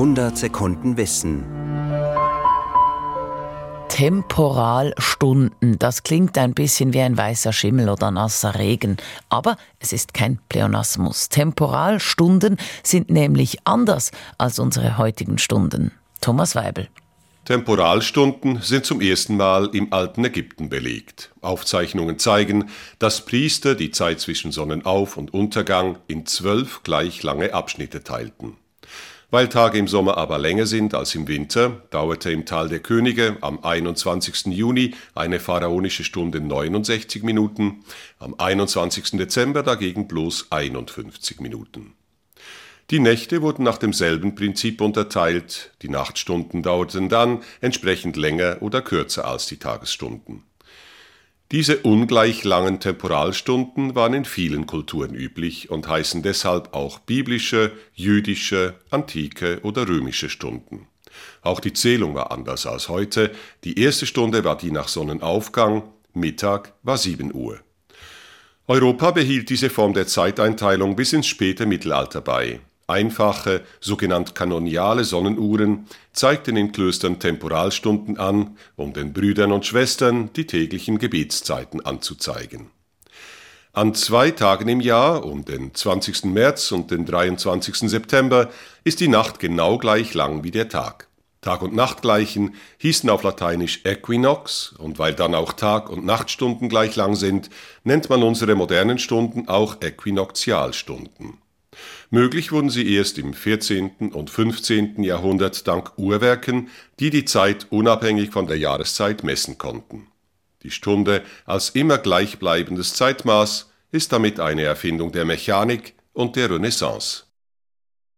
100 Sekunden Wissen. Temporalstunden, das klingt ein bisschen wie ein weißer Schimmel oder nasser Regen, aber es ist kein Pleonasmus. Temporalstunden sind nämlich anders als unsere heutigen Stunden. Thomas Weibel. Temporalstunden sind zum ersten Mal im alten Ägypten belegt. Aufzeichnungen zeigen, dass Priester die Zeit zwischen Sonnenauf- und Untergang in zwölf gleich lange Abschnitte teilten. Weil Tage im Sommer aber länger sind als im Winter, dauerte im Tal der Könige am 21. Juni eine pharaonische Stunde 69 Minuten, am 21. Dezember dagegen bloß 51 Minuten. Die Nächte wurden nach demselben Prinzip unterteilt, die Nachtstunden dauerten dann entsprechend länger oder kürzer als die Tagesstunden. Diese ungleich langen Temporalstunden waren in vielen Kulturen üblich und heißen deshalb auch biblische, jüdische, antike oder römische Stunden. Auch die Zählung war anders als heute. Die erste Stunde war die nach Sonnenaufgang, Mittag war 7 Uhr. Europa behielt diese Form der Zeiteinteilung bis ins späte Mittelalter bei. Einfache, sogenannt kanoniale Sonnenuhren zeigten in Klöstern Temporalstunden an, um den Brüdern und Schwestern die täglichen Gebetszeiten anzuzeigen. An zwei Tagen im Jahr, um den 20. März und den 23. September, ist die Nacht genau gleich lang wie der Tag. Tag- und Nachtgleichen hießen auf Lateinisch Equinox, und weil dann auch Tag- und Nachtstunden gleich lang sind, nennt man unsere modernen Stunden auch Äquinoxialstunden. Möglich wurden sie erst im 14. und 15. Jahrhundert dank Uhrwerken, die die Zeit unabhängig von der Jahreszeit messen konnten. Die Stunde als immer gleichbleibendes Zeitmaß ist damit eine Erfindung der Mechanik und der Renaissance